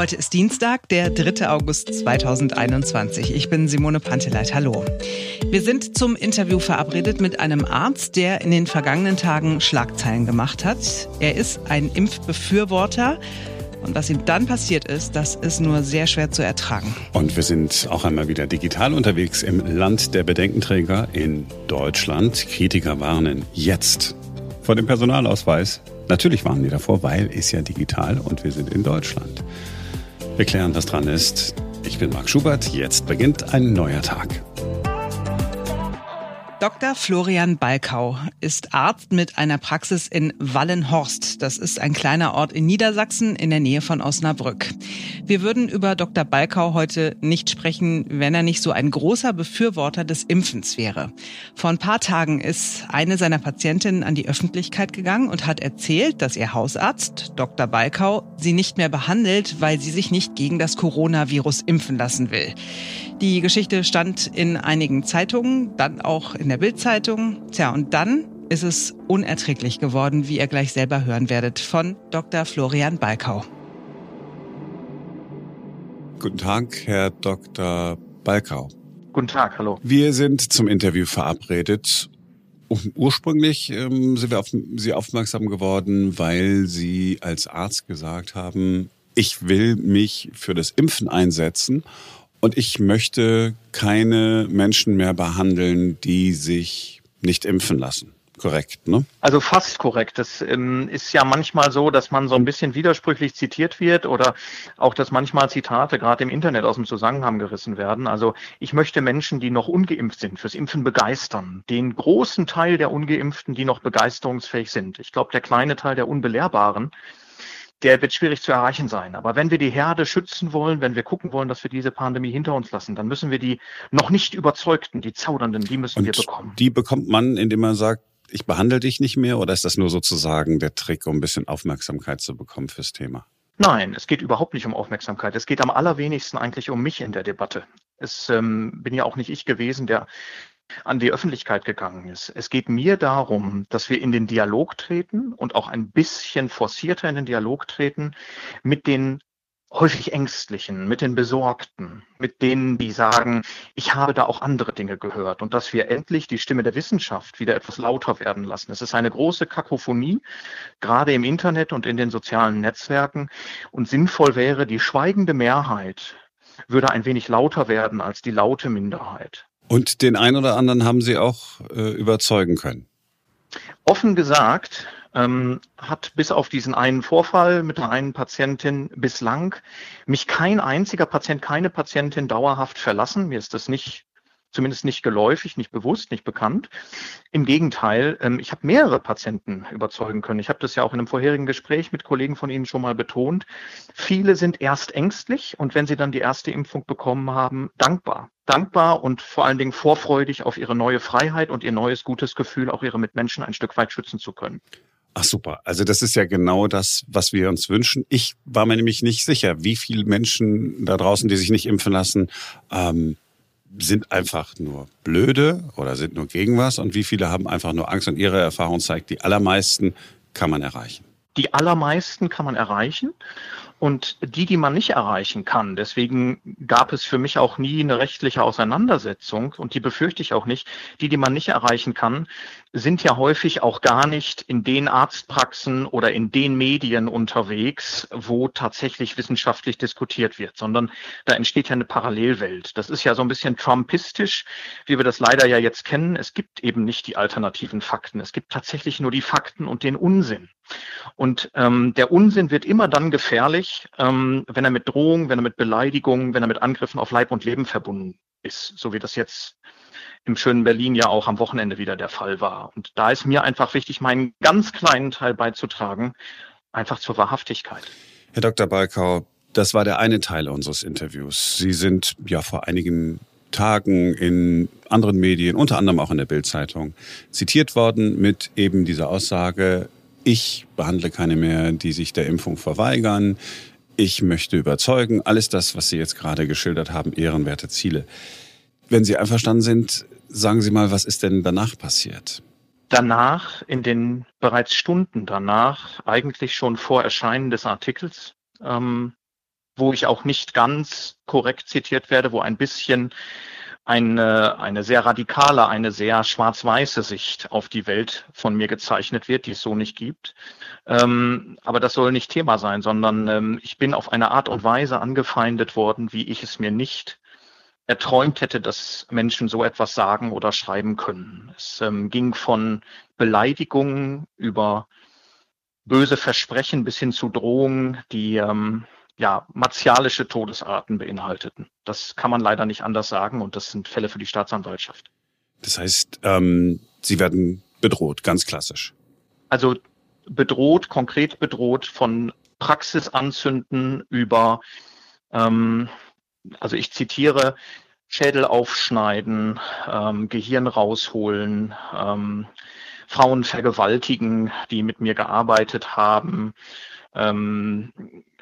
Heute ist Dienstag, der 3. August 2021. Ich bin Simone Panteleit. Hallo. Wir sind zum Interview verabredet mit einem Arzt, der in den vergangenen Tagen Schlagzeilen gemacht hat. Er ist ein Impfbefürworter. Und was ihm dann passiert ist, das ist nur sehr schwer zu ertragen. Und wir sind auch einmal wieder digital unterwegs im Land der Bedenkenträger in Deutschland. Kritiker warnen jetzt vor dem Personalausweis. Natürlich warnen die davor, weil ist ja digital und wir sind in Deutschland. Wir klären, was dran ist. Ich bin Marc Schubert. Jetzt beginnt ein neuer Tag. Dr. Florian Balkau ist Arzt mit einer Praxis in Wallenhorst. Das ist ein kleiner Ort in Niedersachsen in der Nähe von Osnabrück. Wir würden über Dr. Balkau heute nicht sprechen, wenn er nicht so ein großer Befürworter des Impfens wäre. Vor ein paar Tagen ist eine seiner Patientinnen an die Öffentlichkeit gegangen und hat erzählt, dass ihr Hausarzt, Dr. Balkau, sie nicht mehr behandelt, weil sie sich nicht gegen das Coronavirus impfen lassen will. Die Geschichte stand in einigen Zeitungen, dann auch in der Bildzeitung. Tja, und dann ist es unerträglich geworden, wie ihr gleich selber hören werdet, von Dr. Florian Balkau. Guten Tag, Herr Dr. Balkau. Guten Tag, hallo. Wir sind zum Interview verabredet. Ursprünglich ähm, sind wir auf Sie aufmerksam geworden, weil Sie als Arzt gesagt haben, ich will mich für das Impfen einsetzen und ich möchte keine Menschen mehr behandeln, die sich nicht impfen lassen. Korrekt, ne? Also fast korrekt. Das ähm, ist ja manchmal so, dass man so ein bisschen widersprüchlich zitiert wird oder auch, dass manchmal Zitate gerade im Internet aus dem Zusammenhang gerissen werden. Also ich möchte Menschen, die noch ungeimpft sind, fürs Impfen begeistern. Den großen Teil der Ungeimpften, die noch begeisterungsfähig sind. Ich glaube, der kleine Teil der Unbelehrbaren, der wird schwierig zu erreichen sein. Aber wenn wir die Herde schützen wollen, wenn wir gucken wollen, dass wir diese Pandemie hinter uns lassen, dann müssen wir die noch nicht überzeugten, die Zaudernden, die müssen Und wir bekommen. Die bekommt man, indem man sagt, ich behandle dich nicht mehr oder ist das nur sozusagen der Trick, um ein bisschen Aufmerksamkeit zu bekommen fürs Thema? Nein, es geht überhaupt nicht um Aufmerksamkeit. Es geht am allerwenigsten eigentlich um mich in der Debatte. Es ähm, bin ja auch nicht ich gewesen, der an die Öffentlichkeit gegangen ist. Es geht mir darum, dass wir in den Dialog treten und auch ein bisschen forcierter in den Dialog treten mit den häufig Ängstlichen, mit den Besorgten, mit denen, die sagen, ich habe da auch andere Dinge gehört und dass wir endlich die Stimme der Wissenschaft wieder etwas lauter werden lassen. Es ist eine große Kakophonie, gerade im Internet und in den sozialen Netzwerken und sinnvoll wäre, die schweigende Mehrheit würde ein wenig lauter werden als die laute Minderheit. Und den einen oder anderen haben Sie auch äh, überzeugen können? Offen gesagt, ähm, hat bis auf diesen einen Vorfall mit der einen Patientin bislang mich kein einziger Patient, keine Patientin dauerhaft verlassen. Mir ist das nicht zumindest nicht geläufig, nicht bewusst, nicht bekannt. Im Gegenteil, ähm, ich habe mehrere Patienten überzeugen können. Ich habe das ja auch in einem vorherigen Gespräch mit Kollegen von Ihnen schon mal betont. Viele sind erst ängstlich und wenn sie dann die erste Impfung bekommen haben, dankbar. Dankbar und vor allen Dingen vorfreudig auf ihre neue Freiheit und ihr neues gutes Gefühl, auch ihre Mitmenschen ein Stück weit schützen zu können. Ach super. Also das ist ja genau das, was wir uns wünschen. Ich war mir nämlich nicht sicher, wie viele Menschen da draußen, die sich nicht impfen lassen, ähm, sind einfach nur blöde oder sind nur gegen was und wie viele haben einfach nur Angst und ihre Erfahrung zeigt, die allermeisten kann man erreichen. Die allermeisten kann man erreichen und die, die man nicht erreichen kann. Deswegen gab es für mich auch nie eine rechtliche Auseinandersetzung und die befürchte ich auch nicht. Die, die man nicht erreichen kann, sind ja häufig auch gar nicht in den Arztpraxen oder in den Medien unterwegs, wo tatsächlich wissenschaftlich diskutiert wird, sondern da entsteht ja eine Parallelwelt. Das ist ja so ein bisschen trumpistisch, wie wir das leider ja jetzt kennen. Es gibt eben nicht die alternativen Fakten. Es gibt tatsächlich nur die Fakten und den Unsinn. Und ähm, der Unsinn wird immer dann gefährlich, ähm, wenn er mit Drohung, wenn er mit Beleidigungen, wenn er mit Angriffen auf Leib und Leben verbunden ist, so wie das jetzt im schönen Berlin ja auch am Wochenende wieder der Fall war. Und da ist mir einfach wichtig, meinen ganz kleinen Teil beizutragen, einfach zur Wahrhaftigkeit. Herr Dr. Balkau, das war der eine Teil unseres Interviews. Sie sind ja vor einigen Tagen in anderen Medien, unter anderem auch in der Bildzeitung, zitiert worden mit eben dieser Aussage, ich behandle keine mehr, die sich der Impfung verweigern. Ich möchte überzeugen. Alles das, was Sie jetzt gerade geschildert haben, ehrenwerte Ziele. Wenn Sie einverstanden sind, sagen Sie mal, was ist denn danach passiert? Danach, in den bereits Stunden danach, eigentlich schon vor Erscheinen des Artikels, ähm, wo ich auch nicht ganz korrekt zitiert werde, wo ein bisschen eine, eine sehr radikale, eine sehr schwarz-weiße Sicht auf die Welt von mir gezeichnet wird, die es so nicht gibt. Ähm, aber das soll nicht Thema sein, sondern ähm, ich bin auf eine Art und Weise angefeindet worden, wie ich es mir nicht erträumt hätte, dass Menschen so etwas sagen oder schreiben können. Es ähm, ging von Beleidigungen über böse Versprechen bis hin zu Drohungen, die ähm, ja, martialische Todesarten beinhalteten. Das kann man leider nicht anders sagen und das sind Fälle für die Staatsanwaltschaft. Das heißt, ähm, Sie werden bedroht, ganz klassisch. Also bedroht, konkret bedroht von Praxisanzünden über, ähm, also ich zitiere, Schädel aufschneiden, ähm, Gehirn rausholen, ähm, Frauen vergewaltigen, die mit mir gearbeitet haben, ähm,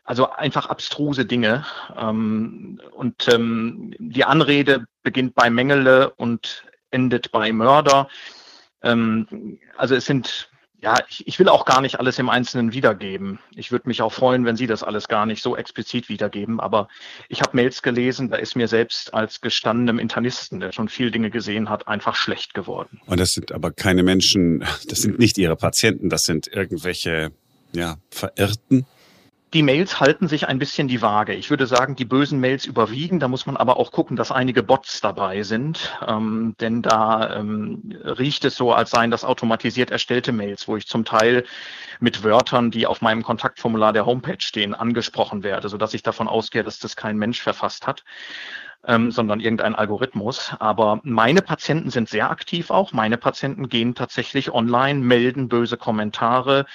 also einfach abstruse Dinge. Ähm, und ähm, die Anrede beginnt bei Mengele und endet bei Mörder. Ähm, also es sind, ja, ich, ich will auch gar nicht alles im Einzelnen wiedergeben. Ich würde mich auch freuen, wenn Sie das alles gar nicht so explizit wiedergeben. Aber ich habe Mails gelesen, da ist mir selbst als gestandenem Internisten, der schon viel Dinge gesehen hat, einfach schlecht geworden. Und das sind aber keine Menschen, das sind nicht Ihre Patienten, das sind irgendwelche ja, Verirrten, die Mails halten sich ein bisschen die Waage. Ich würde sagen, die bösen Mails überwiegen. Da muss man aber auch gucken, dass einige Bots dabei sind. Ähm, denn da ähm, riecht es so, als seien das automatisiert erstellte Mails, wo ich zum Teil mit Wörtern, die auf meinem Kontaktformular der Homepage stehen, angesprochen werde, sodass ich davon ausgehe, dass das kein Mensch verfasst hat ähm, sondern irgendein Algorithmus. Aber meine Patienten sind sehr aktiv auch. Meine Patienten gehen tatsächlich online, melden böse Kommentare,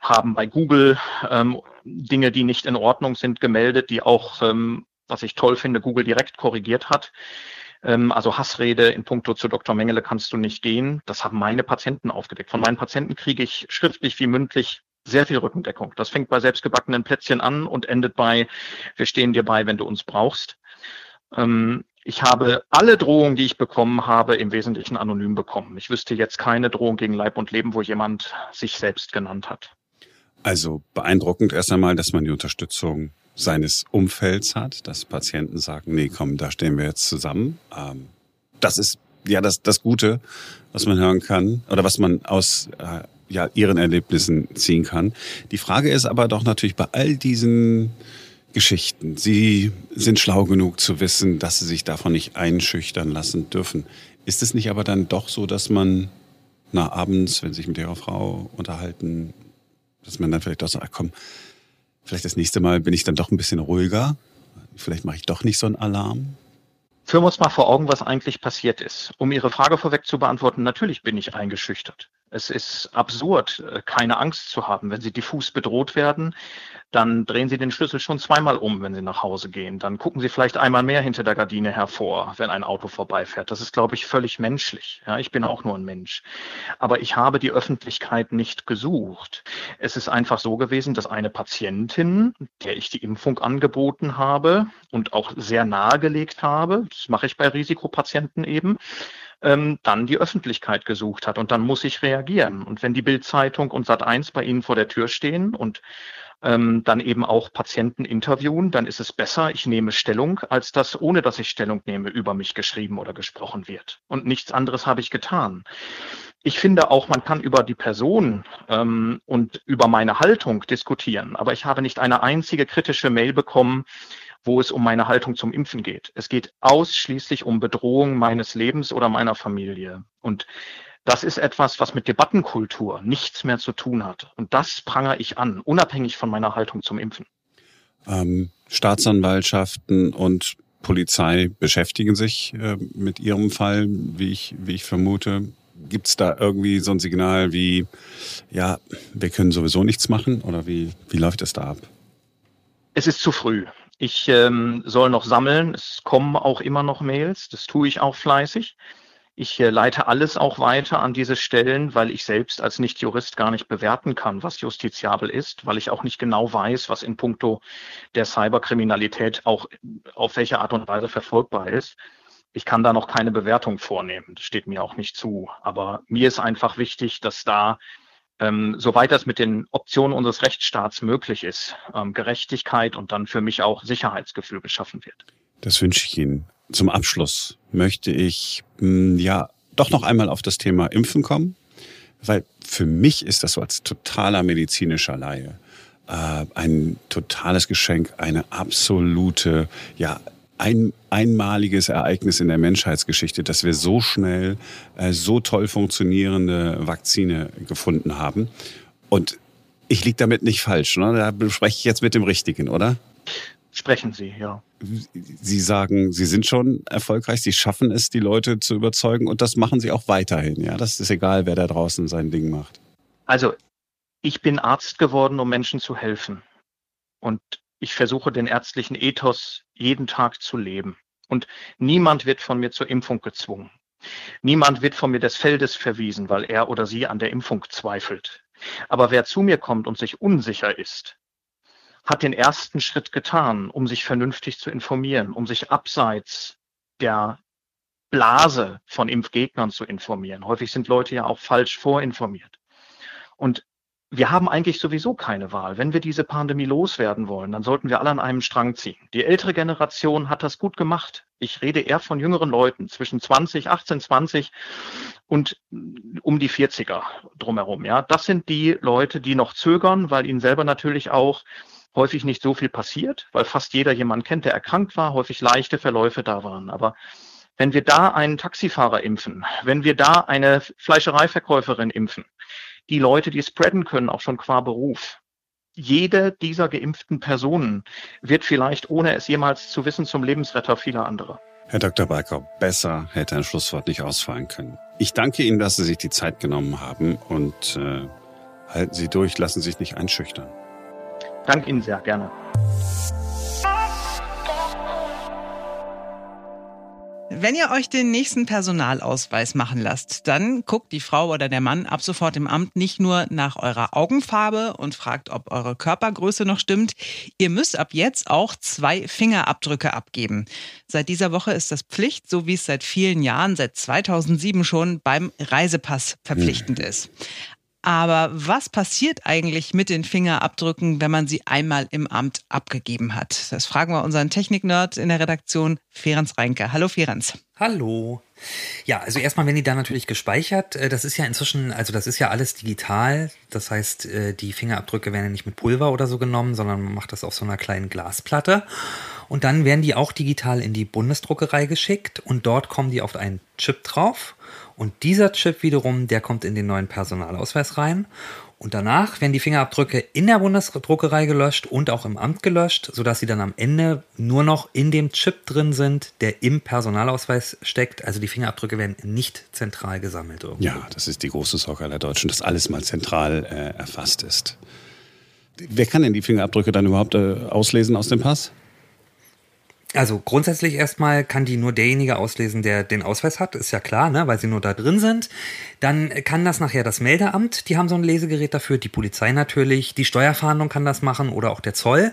haben bei Google ähm, Dinge, die nicht in Ordnung sind, gemeldet, die auch, ähm, was ich toll finde, Google direkt korrigiert hat. Ähm, also Hassrede in puncto zu Dr. Mengele kannst du nicht gehen. Das haben meine Patienten aufgedeckt. Von meinen Patienten kriege ich schriftlich wie mündlich sehr viel Rückendeckung. Das fängt bei selbstgebackenen Plätzchen an und endet bei, wir stehen dir bei, wenn du uns brauchst. Ähm, ich habe alle Drohungen, die ich bekommen habe, im Wesentlichen anonym bekommen. Ich wüsste jetzt keine Drohung gegen Leib und Leben, wo jemand sich selbst genannt hat. Also beeindruckend erst einmal, dass man die Unterstützung seines Umfelds hat, dass Patienten sagen, nee, komm, da stehen wir jetzt zusammen. Ähm, das ist ja das, das Gute, was man hören kann oder was man aus äh, ja, ihren Erlebnissen ziehen kann. Die Frage ist aber doch natürlich bei all diesen Geschichten. Sie sind schlau genug zu wissen, dass sie sich davon nicht einschüchtern lassen dürfen. Ist es nicht aber dann doch so, dass man na, abends, wenn Sie sich mit Ihrer Frau unterhalten, dass man dann vielleicht doch so, ach komm, vielleicht das nächste Mal bin ich dann doch ein bisschen ruhiger. Vielleicht mache ich doch nicht so einen Alarm. Führen wir uns mal vor Augen, was eigentlich passiert ist. Um Ihre Frage vorweg zu beantworten, natürlich bin ich eingeschüchtert. Es ist absurd, äh, keine Angst zu haben. Wenn Sie diffus bedroht werden, dann drehen Sie den Schlüssel schon zweimal um, wenn Sie nach Hause gehen. Dann gucken Sie vielleicht einmal mehr hinter der Gardine hervor, wenn ein Auto vorbeifährt. Das ist, glaube ich, völlig menschlich. Ja, ich bin auch nur ein Mensch. Aber ich habe die Öffentlichkeit nicht gesucht. Es ist einfach so gewesen, dass eine Patientin, der ich die Impfung angeboten habe und auch sehr nahegelegt habe, das mache ich bei Risikopatienten eben, ähm, dann die Öffentlichkeit gesucht hat. Und dann muss ich reagieren. Und wenn die Bildzeitung und Sat1 bei Ihnen vor der Tür stehen und ähm, dann eben auch Patienten interviewen, dann ist es besser, ich nehme Stellung, als dass, ohne dass ich Stellung nehme, über mich geschrieben oder gesprochen wird. Und nichts anderes habe ich getan. Ich finde auch, man kann über die Person ähm, und über meine Haltung diskutieren, aber ich habe nicht eine einzige kritische Mail bekommen, wo es um meine Haltung zum Impfen geht. Es geht ausschließlich um Bedrohung meines Lebens oder meiner Familie. Und das ist etwas, was mit Debattenkultur nichts mehr zu tun hat. Und das prangere ich an, unabhängig von meiner Haltung zum Impfen. Ähm, Staatsanwaltschaften und Polizei beschäftigen sich äh, mit Ihrem Fall, wie ich, wie ich vermute. Gibt es da irgendwie so ein Signal wie, ja, wir können sowieso nichts machen oder wie, wie läuft es da ab? Es ist zu früh. Ich ähm, soll noch sammeln. Es kommen auch immer noch Mails. Das tue ich auch fleißig. Ich äh, leite alles auch weiter an diese Stellen, weil ich selbst als Nicht-Jurist gar nicht bewerten kann, was justiziabel ist, weil ich auch nicht genau weiß, was in puncto der Cyberkriminalität auch auf welche Art und Weise verfolgbar ist. Ich kann da noch keine Bewertung vornehmen. Das steht mir auch nicht zu. Aber mir ist einfach wichtig, dass da ähm, soweit das mit den Optionen unseres Rechtsstaats möglich ist, ähm, Gerechtigkeit und dann für mich auch Sicherheitsgefühl geschaffen wird. Das wünsche ich Ihnen. Zum Abschluss möchte ich mh, hm, ja doch noch einmal auf das Thema Impfen kommen, weil für mich ist das so als totaler medizinischer Laie äh, ein totales Geschenk, eine absolute, ja, ein einmaliges Ereignis in der Menschheitsgeschichte, dass wir so schnell äh, so toll funktionierende Vakzine gefunden haben. Und ich liege damit nicht falsch. Ne? Da spreche ich jetzt mit dem Richtigen, oder? Sprechen Sie, ja. Sie sagen, Sie sind schon erfolgreich, Sie schaffen es, die Leute zu überzeugen und das machen Sie auch weiterhin. Ja, das ist egal, wer da draußen sein Ding macht. Also ich bin Arzt geworden, um Menschen zu helfen. Und ich versuche den ärztlichen Ethos jeden Tag zu leben. Und niemand wird von mir zur Impfung gezwungen. Niemand wird von mir des Feldes verwiesen, weil er oder sie an der Impfung zweifelt. Aber wer zu mir kommt und sich unsicher ist, hat den ersten Schritt getan, um sich vernünftig zu informieren, um sich abseits der Blase von Impfgegnern zu informieren. Häufig sind Leute ja auch falsch vorinformiert. Und wir haben eigentlich sowieso keine Wahl. Wenn wir diese Pandemie loswerden wollen, dann sollten wir alle an einem Strang ziehen. Die ältere Generation hat das gut gemacht. Ich rede eher von jüngeren Leuten zwischen 20, 18, 20 und um die 40er drumherum. Ja, das sind die Leute, die noch zögern, weil ihnen selber natürlich auch häufig nicht so viel passiert, weil fast jeder jemanden kennt, der erkrankt war, häufig leichte Verläufe da waren. Aber wenn wir da einen Taxifahrer impfen, wenn wir da eine Fleischereiverkäuferin impfen, die Leute, die spreaden können, auch schon qua Beruf. Jede dieser geimpften Personen wird vielleicht, ohne es jemals zu wissen, zum Lebensretter vieler anderer. Herr Dr. Balkau, besser hätte ein Schlusswort nicht ausfallen können. Ich danke Ihnen, dass Sie sich die Zeit genommen haben und äh, halten Sie durch, lassen Sie sich nicht einschüchtern. Danke Ihnen sehr gerne. Wenn ihr euch den nächsten Personalausweis machen lasst, dann guckt die Frau oder der Mann ab sofort im Amt nicht nur nach eurer Augenfarbe und fragt, ob eure Körpergröße noch stimmt. Ihr müsst ab jetzt auch zwei Fingerabdrücke abgeben. Seit dieser Woche ist das Pflicht, so wie es seit vielen Jahren, seit 2007 schon beim Reisepass verpflichtend ist. Aber was passiert eigentlich mit den Fingerabdrücken, wenn man sie einmal im Amt abgegeben hat? Das fragen wir unseren Technik-Nerd in der Redaktion, Ferenc Reinke. Hallo Ferenc. Hallo. Ja, also erstmal werden die da natürlich gespeichert. Äh, das ist ja inzwischen, also das ist ja alles digital. Das heißt, äh, die Fingerabdrücke werden ja nicht mit Pulver oder so genommen, sondern man macht das auf so einer kleinen Glasplatte. Und dann werden die auch digital in die Bundesdruckerei geschickt und dort kommen die auf einen Chip drauf. Und dieser Chip wiederum, der kommt in den neuen Personalausweis rein. Und danach werden die Fingerabdrücke in der Bundesdruckerei gelöscht und auch im Amt gelöscht, sodass sie dann am Ende nur noch in dem Chip drin sind, der im Personalausweis steckt. Also die Fingerabdrücke werden nicht zentral gesammelt. Irgendwo. Ja, das ist die große Sorge aller Deutschen, dass alles mal zentral äh, erfasst ist. Wer kann denn die Fingerabdrücke dann überhaupt äh, auslesen aus dem Pass? Also grundsätzlich erstmal kann die nur derjenige auslesen, der den Ausweis hat, ist ja klar, ne, weil sie nur da drin sind. Dann kann das nachher das Meldeamt, die haben so ein Lesegerät dafür, die Polizei natürlich, die Steuerfahndung kann das machen oder auch der Zoll.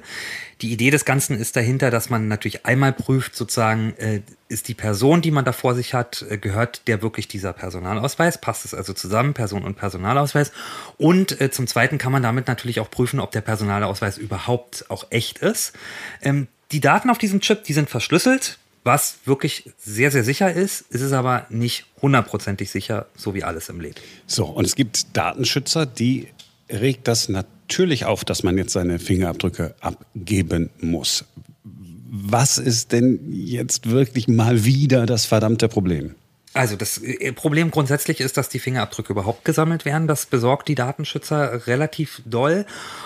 Die Idee des Ganzen ist dahinter, dass man natürlich einmal prüft, sozusagen, äh, ist die Person, die man da vor sich hat, äh, gehört der wirklich dieser Personalausweis? Passt es also zusammen, Person und Personalausweis? Und äh, zum Zweiten kann man damit natürlich auch prüfen, ob der Personalausweis überhaupt auch echt ist. Ähm, die Daten auf diesem Chip, die sind verschlüsselt, was wirklich sehr, sehr sicher ist. Es ist aber nicht hundertprozentig sicher, so wie alles im Leben. So, und es gibt Datenschützer, die regt das natürlich auf, dass man jetzt seine Fingerabdrücke abgeben muss. Was ist denn jetzt wirklich mal wieder das verdammte Problem? Also das äh, Problem grundsätzlich ist, dass die Fingerabdrücke überhaupt gesammelt werden. Das besorgt die Datenschützer relativ doll.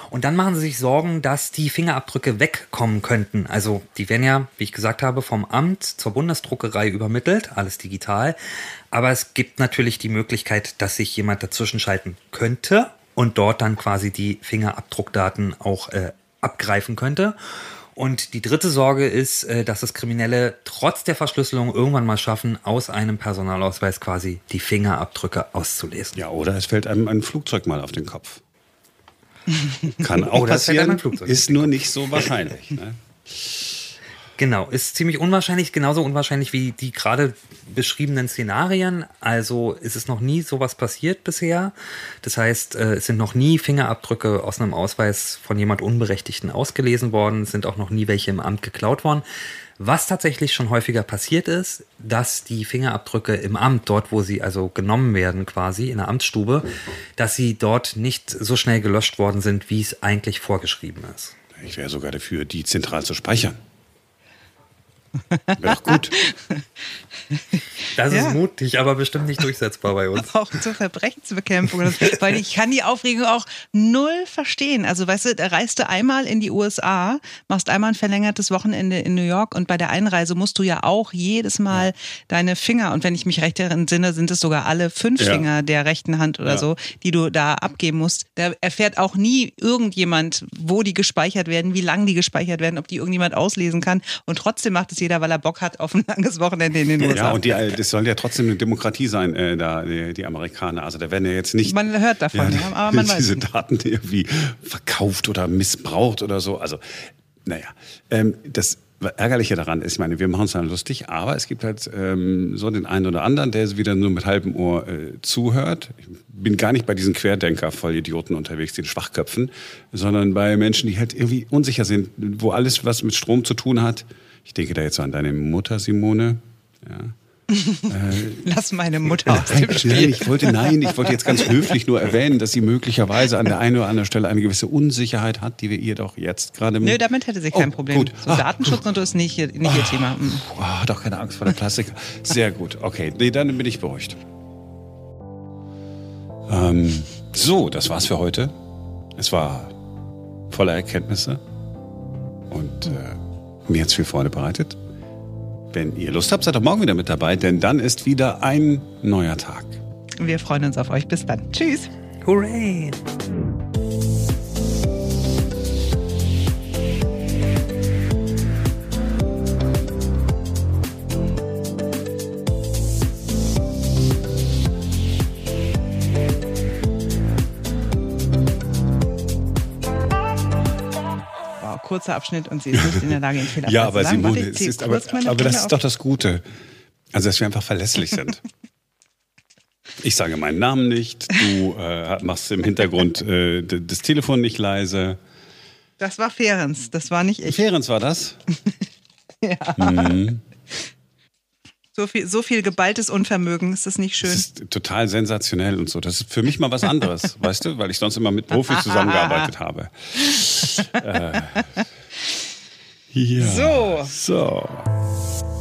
Und dann machen sie sich Sorgen, dass die Fingerabdrücke wegkommen könnten. Also die werden ja, wie ich gesagt habe, vom Amt zur Bundesdruckerei übermittelt, alles digital. Aber es gibt natürlich die Möglichkeit, dass sich jemand dazwischen schalten könnte und dort dann quasi die Fingerabdruckdaten auch äh, abgreifen könnte. Und die dritte Sorge ist, äh, dass es Kriminelle trotz der Verschlüsselung irgendwann mal schaffen, aus einem Personalausweis quasi die Fingerabdrücke auszulesen. Ja, oder es fällt einem ein Flugzeug mal auf den Kopf. Kann auch passieren, ist nur nicht so wahrscheinlich. Ne? Genau, ist ziemlich unwahrscheinlich, genauso unwahrscheinlich wie die gerade beschriebenen Szenarien. Also ist es noch nie sowas passiert bisher. Das heißt, äh, es sind noch nie Fingerabdrücke aus einem Ausweis von jemand Unberechtigten ausgelesen worden, es sind auch noch nie welche im Amt geklaut worden. Was tatsächlich schon häufiger passiert ist, dass die Fingerabdrücke im Amt, dort wo sie also genommen werden quasi in der Amtsstube, dass sie dort nicht so schnell gelöscht worden sind, wie es eigentlich vorgeschrieben ist. Ich wäre sogar dafür, die zentral zu speichern. Wäre doch gut. Das Ja. ist mutig, aber bestimmt nicht durchsetzbar bei uns. Auch zur Verbrechensbekämpfung. Weil ich kann die Aufregung auch null verstehen. Also weißt du, da reist du einmal in die USA, machst einmal ein verlängertes Wochenende in New York und bei der Einreise musst du ja auch jedes Mal deine Finger, und wenn ich mich recht entsinne, sind es sogar alle fünf Ja. Finger der rechten Hand oder Ja. so, die du da abgeben musst. Da erfährt auch nie irgendjemand, wo die gespeichert werden, wie lang die gespeichert werden, ob die irgendjemand auslesen kann. Und trotzdem macht es jeder, weil er Bock hat auf ein langes Wochenende in den USA. Ja, und die, äh, das soll ja trotzdem eine Demokratie sein, äh, da, die, die Amerikaner. Also da werden ja jetzt nicht Man hört davon, ja, aber man weiß diese nicht. Daten irgendwie verkauft oder missbraucht oder so. Also, naja, ähm, das Ärgerliche daran ist, ich meine, wir machen uns dann lustig, aber es gibt halt ähm, so den einen oder anderen, der wieder nur mit halbem Ohr äh, zuhört. Ich bin gar nicht bei diesen Querdenker-Vollidioten unterwegs, den Schwachköpfen, sondern bei Menschen, die halt irgendwie unsicher sind, wo alles, was mit Strom zu tun hat. Ich denke da jetzt an deine Mutter, Simone. Ja. Lass meine Mutter aus dem Nein, Spiel. ich wollte, nein, ich wollte jetzt ganz höflich nur erwähnen, dass sie möglicherweise an der einen oder anderen Stelle eine gewisse Unsicherheit hat, die wir ihr doch jetzt gerade. Nö, damit hätte sie kein Oh, Problem. gut. So Ah. Datenschutz und so ist nicht, ihr- nicht ihr Thema. Puh, ah, doch keine Angst vor der Plastik. Sehr gut. Okay, nee, dann bin ich beruhigt. Ähm, so, das war's für heute. Es war voller Erkenntnisse und äh, mir hat's viel Freude bereitet. Wenn ihr Lust habt, seid doch morgen wieder mit dabei, denn dann ist wieder ein neuer Tag. Wir freuen uns auf euch. Bis dann. Tschüss. Hooray! Kurzer Abschnitt und sie ist nicht in der Lage, ihn fehlerfrei Ja, zu aber sagen. Warte, Simone, es ist aber, aber das ist doch das Gute. Also, dass wir einfach verlässlich sind. Ich sage meinen Namen nicht, du äh, machst im Hintergrund äh, das Telefon nicht leise. Das war Ferenz, das war nicht ich. Ferenz war das? So viel, so viel geballtes Unvermögen, ist das nicht schön? Das ist total sensationell und so. Das ist für mich mal was anderes, weißt du, weil ich sonst immer mit Profis zusammengearbeitet habe. Äh, ja. So. So.